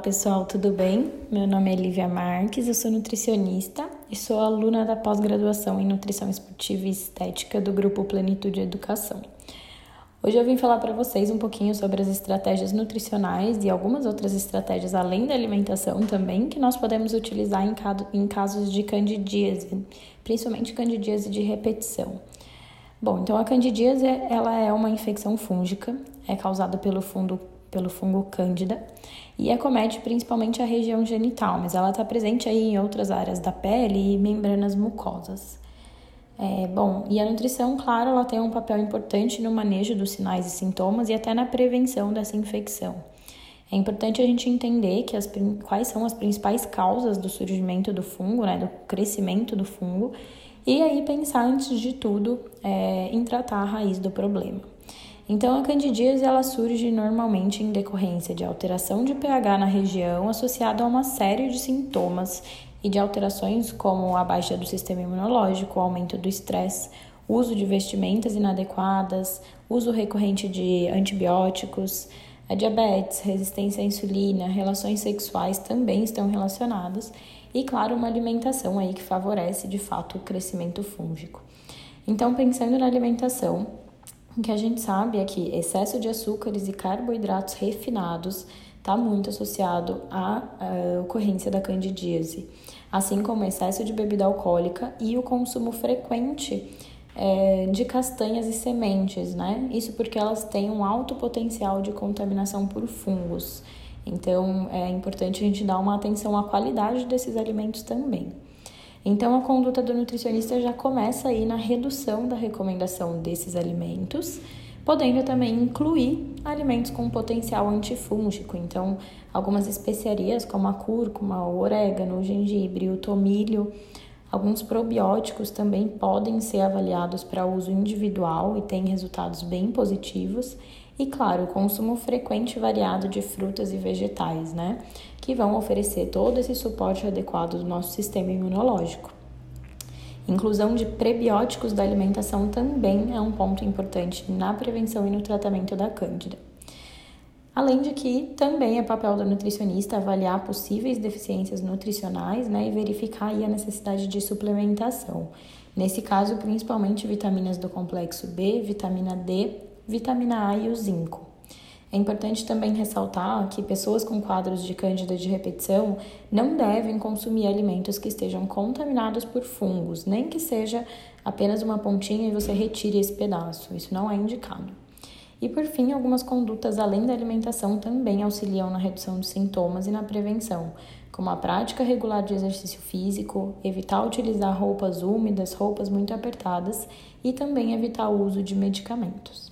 pessoal, tudo bem? Meu nome é Lívia Marques, eu sou nutricionista e sou aluna da pós-graduação em Nutrição Esportiva e Estética do Grupo Plenitude Educação. Hoje eu vim falar para vocês um pouquinho sobre as estratégias nutricionais e algumas outras estratégias além da alimentação também que nós podemos utilizar em casos de candidíase, principalmente candidíase de repetição. Bom, então a candidíase ela é uma infecção fúngica, é causada pelo fungo pelo fungo Cândida e acomete principalmente a região genital, mas ela está presente aí em outras áreas da pele e membranas mucosas. É, bom, e a nutrição, claro, ela tem um papel importante no manejo dos sinais e sintomas e até na prevenção dessa infecção. É importante a gente entender que as, quais são as principais causas do surgimento do fungo, né, do crescimento do fungo, e aí pensar antes de tudo é, em tratar a raiz do problema. Então, a candidíase ela surge normalmente em decorrência de alteração de pH na região associada a uma série de sintomas e de alterações como a baixa do sistema imunológico, o aumento do estresse, uso de vestimentas inadequadas, uso recorrente de antibióticos, a diabetes, resistência à insulina, relações sexuais também estão relacionadas e, claro, uma alimentação aí que favorece de fato o crescimento fúngico. Então, pensando na alimentação, o que a gente sabe é que excesso de açúcares e carboidratos refinados está muito associado à, à, ocorrência da candidíase, assim como excesso de bebida alcoólica e o consumo frequente é, de castanhas e sementes, né? Isso porque elas têm um alto potencial de contaminação por fungos. Então é importante a gente dar uma atenção à qualidade desses alimentos também. Então, a conduta do nutricionista já começa aí na redução da recomendação desses alimentos, podendo também incluir alimentos com potencial antifúngico. Então, algumas especiarias como a cúrcuma, o orégano, o gengibre, o tomilho, alguns probióticos também podem ser avaliados para uso individual e têm resultados bem positivos. E claro, o consumo frequente e variado de frutas e vegetais, né? Que vão oferecer todo esse suporte adequado do nosso sistema imunológico. Inclusão de prebióticos da alimentação também é um ponto importante na prevenção e no tratamento da cândida. Além de que também é papel do nutricionista avaliar possíveis deficiências nutricionais né, e verificar a necessidade de suplementação. Nesse caso, principalmente vitaminas do complexo B, vitamina D vitamina A e o zinco. É importante também ressaltar que pessoas com quadros de cândida de repetição não devem consumir alimentos que estejam contaminados por fungos, nem que seja apenas uma pontinha e você retire esse pedaço. Isso não é indicado. E por fim, algumas condutas além da alimentação também auxiliam na redução de sintomas e na prevenção, como a prática regular de exercício físico, evitar utilizar roupas úmidas, roupas muito apertadas e também evitar o uso de medicamentos.